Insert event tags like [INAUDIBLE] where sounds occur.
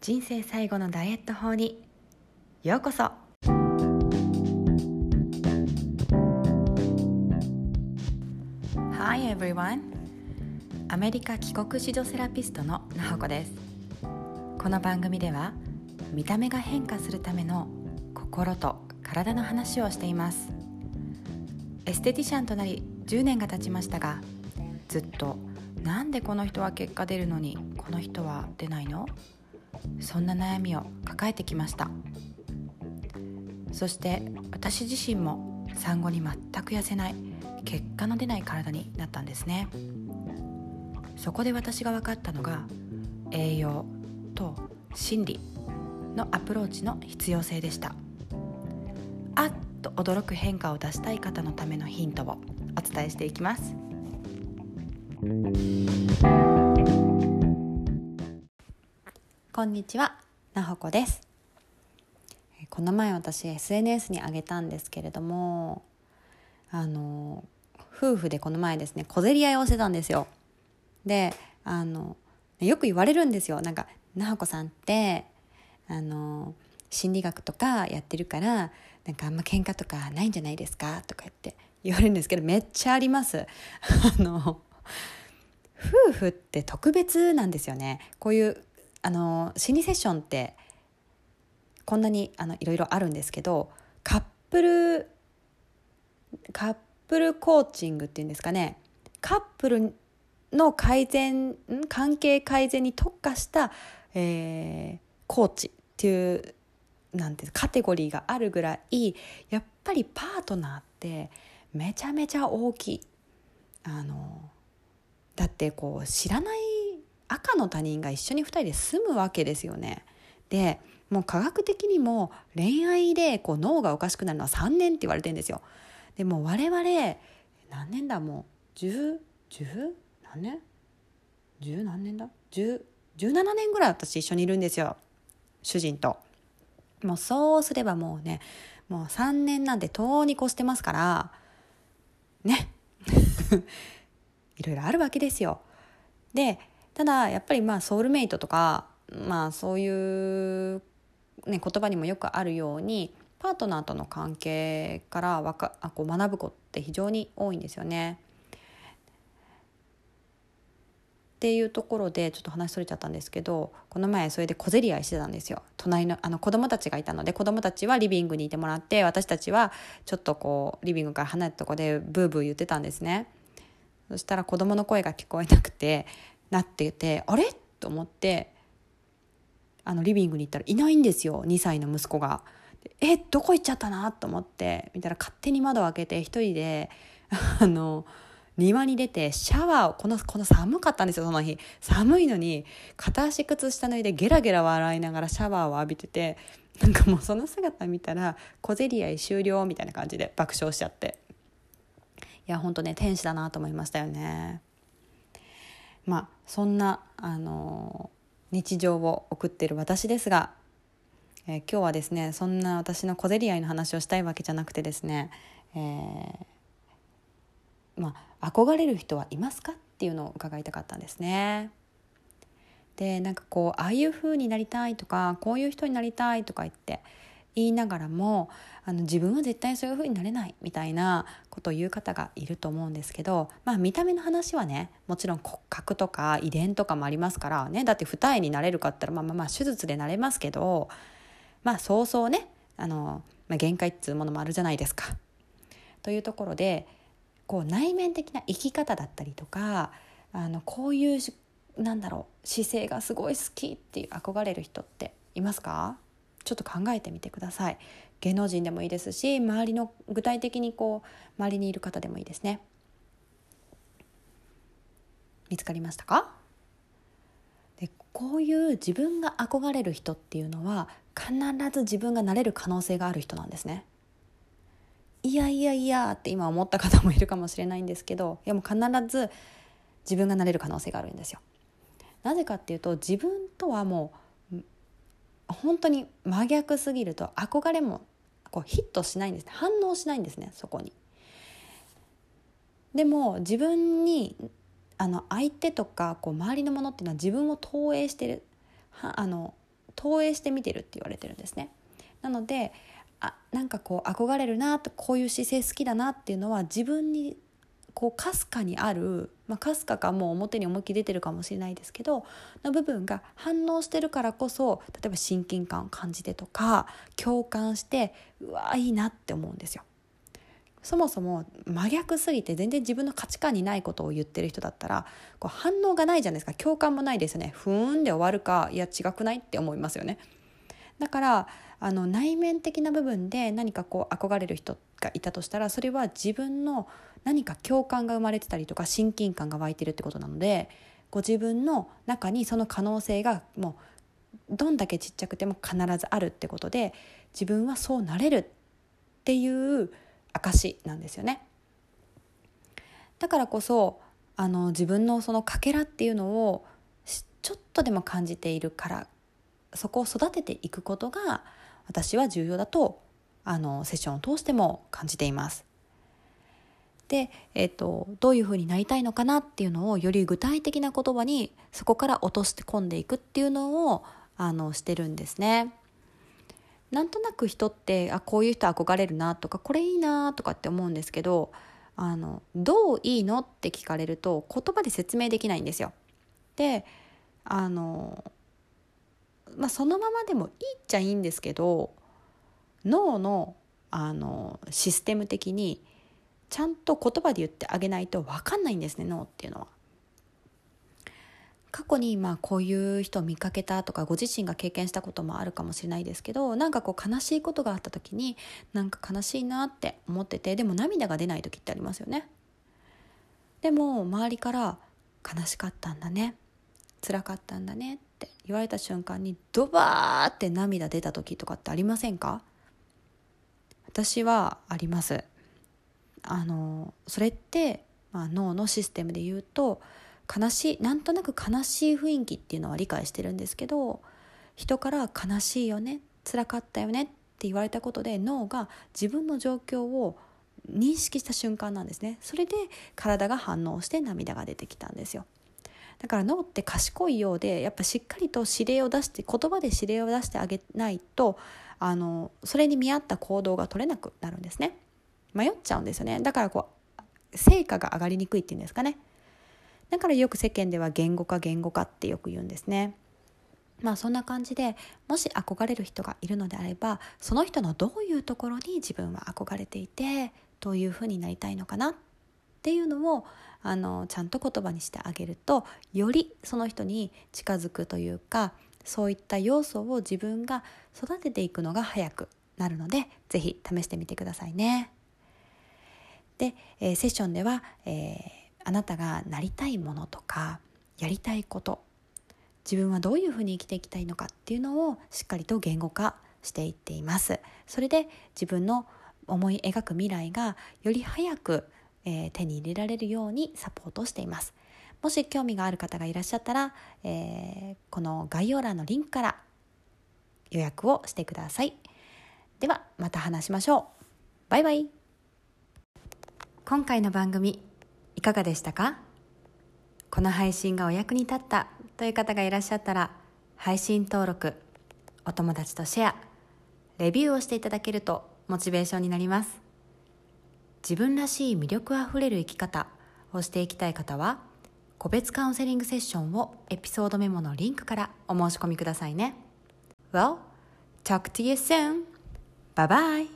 人生最後のダイエット法に。ようこそ。Hi everyone. アメリカ帰国子女セラピストのなほこです。この番組では見た目が変化するための心と体の話をしています。エステティシャンとなり10年が経ちましたがずっとなんでこの人は結果出るのにこの人は出ないの？そんな悩みを抱えてきました。そして私自身も産後に全く痩せない結果の出ない体になったんですね。そこで私が分かったのが栄養と心理のアプローチの必要性でした。あっと驚く変化を出したい方のためのヒントをお伝えしていきます。こんにちはなほこです。この前私 SNS に上げたんですけれどもあの夫婦でこの前ですね小競り合いをしてたんですよ。であのよく言われるんですよ。なんか「なほこさんってあの心理学とかやってるからなんかあんま喧嘩とかないんじゃないですか?」とか言って言われるんですけどめっちゃあります。[LAUGHS] あの夫婦って特別なんですよね。こういうあの心理セッションってこんなにあのいろいろあるんですけどカップルカップルコーチングっていうんですかね。カップルの改善関係改善に特化した、えー、コーチっていうなんてカテゴリーがあるぐらいやっぱりパートナーってめちゃめちゃ大きい。あのだってこう知らない赤の他人が一緒に2人で住むわけですよね。でもう科学的にも恋愛でこう脳がおかしくなるのは3年って言われてるんですよ。でも我々何年だ？もう1010何年 ?10 何年だ ?10 17年ぐらい私一緒にいるんですよ主人と。もうそうすればもうねもう3年なんてとうに越してますからね [LAUGHS] いろいろあるわけですよ。でただやっぱりまあソウルメイトとかまあそういう、ね、言葉にもよくあるようにパートナーとの関係からかこう学ぶ子って非常に多いんですよね。っていうところでちょっと話それちゃったんですけどこの前それで小競り合いしてたんですよ隣のあの子供たちがいたので子供たちはリビングにいてもらって私たちはちょっとこうリビングから離れたとこでブーブー言ってたんですねそしたら子供の声が聞こえなくてなっててあれ？と思ってあのリビングに行ったらいないんですよ2歳の息子が。えどこ行っちゃったな？と思って見たら勝手に窓を開けて一人で [LAUGHS] あの庭に出てシャワーをこのこの寒かったんですよその日寒いのに片足靴下脱いでゲラゲラ笑いながらシャワーを浴びててなんかもうその姿見たら小競り合い終了みたいな感じで爆笑しちゃっていやほんとね天使だなと思いましたよね。まあそんなあの日常を送っている私ですが、えー、今日はですねそんな私の小競り合いの話をしたいわけじゃなくてですね、えー、まあ、憧れる人はいますかっていうのを伺いたかったんですね。でなんかこうああいう風になりたいとかこういう人になりたいとか言って言いながらもあの自分は絶対そういう風になれないみたいなことを言う方がいると思うんですけど、まあ、見た目の話はねもちろん骨格とか遺伝とかもありますからねだって二重になれるかったらまあまあまあ手術でなれますけどまあそうそうねあの、まあ、限界っつうものもあるじゃないですか。というところでこう内面的な生き方だったりとかあのこういうなんだろう姿勢がすごい好きっていう憧れる人っていますか？ちょっと考えてみてください。芸能人でもいいですし周りの具体的にこう周りにいる方でもいいですね。見つかりましたか？でこういう自分が憧れる人っていうのは必ず自分がなれる可能性がある人なんですね。いやいやいやって今思った方もいるかもしれないんですけどいやもう必ず自分がなれる可能性があるんですよ。なぜかっていうと自分とはもう本当に真逆すぎると憧れもこうヒットしないんです反応しないんですねそこに。でも自分にあの相手とかこう周りのものっていうのは自分を投影してるはあの投影して見てるって言われてるんですね。なのであなんかこう憧れるなとこういう姿勢好きだなっていうのは自分にこうかすかにあるかすかかもう表に思いっきり出てるかもしれないですけどの部分が反応してるからこそ例えば親近感を感じてとか共感してうわいいなって思うんですよ。そもそも真逆すぎて全然自分の価値観にないことを言ってる人だったらこう反応がないじゃないですか。共感もないですよね。ふーんで終わるかいや違くないって思いますよね。だからあの内面的な部分で何かこう憧れる人がいたとしたらそれは自分の何か共感が生まれてたりとか親近感が湧いてるってことなのでご自分の中にその可能性がもうどんだけちっちゃくても必ずあるってことで自分はそうなれるっていう証なんですよね。だからこそあの自分のそのかけらっていうのをちょっとでも感じているからそこを育てていくことが私は重要だとあのセッションを通しても感じています。で、えーと、どういうふうになりたいのかなっていうのをより具体的な言葉にそこから落とし込んでいくっていうのをあのしてるんですね。なんとなく人ってあこういう人憧れるなとかこれいいなとかって思うんですけどあのどういいのって聞かれると言葉で説明できないんですよ。であの、まあ、そのままでもいいっちゃいいんですけど脳のあのシステム的にちゃんと言葉で言ってあげないと分かんないんですね脳っていうのは。過去にまあこういう人を見かけたとかご自身が経験したこともあるかもしれないですけどなんかこう悲しいことがあった時になんか悲しいなって思っててでも涙が出ない時ってありますよね。でも周りから悲しかったんだね辛かったんだねって言われた瞬間にドバーって涙出た時とかってありませんか？私はありますあのそれって、まあ、脳のシステムで言うと悲しいなんとなく悲しい雰囲気っていうのは理解してるんですけど人から悲しいよね辛かったよねって言われたことで脳が自分の状況を認識した瞬間なんですね。それで体が反応して涙が出てきたんですよ。だから脳って賢いようでやっぱしっかりと指令を出して言葉で指令を出してあげないとあのそれに見合った行動が取れなくなるんですね。迷っちゃうんですよね。だからこう成果が上がりにくいっていうんですかね。だからよく世間では言語化言語化ってよく言うんですね。まあそんな感じでもし憧れる人がいるのであればその人のどういうところに自分は憧れていてどういうふうになりたいのかなっていうのをあのちゃんと言葉にしてあげるとよりその人に近づくというかそういった要素を自分が育てていくのが早くなるので是非試してみてくださいね。で、えー、セッションでは、えー、あなたがなりたいものとかやりたいこと自分はどういうふうに生きていきたいのかっていうのをしっかりと言語化していっています。それで自分の思い描く未来がより早く、えー、手に入れられるようにサポートしています。もし興味がある方がいらっしゃったら、えー、この概要欄のリンクから予約をしてください。ではまた話しましょう。バイバイ。今回の番組いかがでしたか？この配信がお役に立ったという方がいらっしゃったら配信登録お友達とシェアレビューをしていただけるとモチベーションになります自分らしい魅力あふれる生き方をしていきたい方は個別カウンセリングセッションをエピソードメモのリンクからお申し込みくださいね Well, talk to you soon. Bye bye.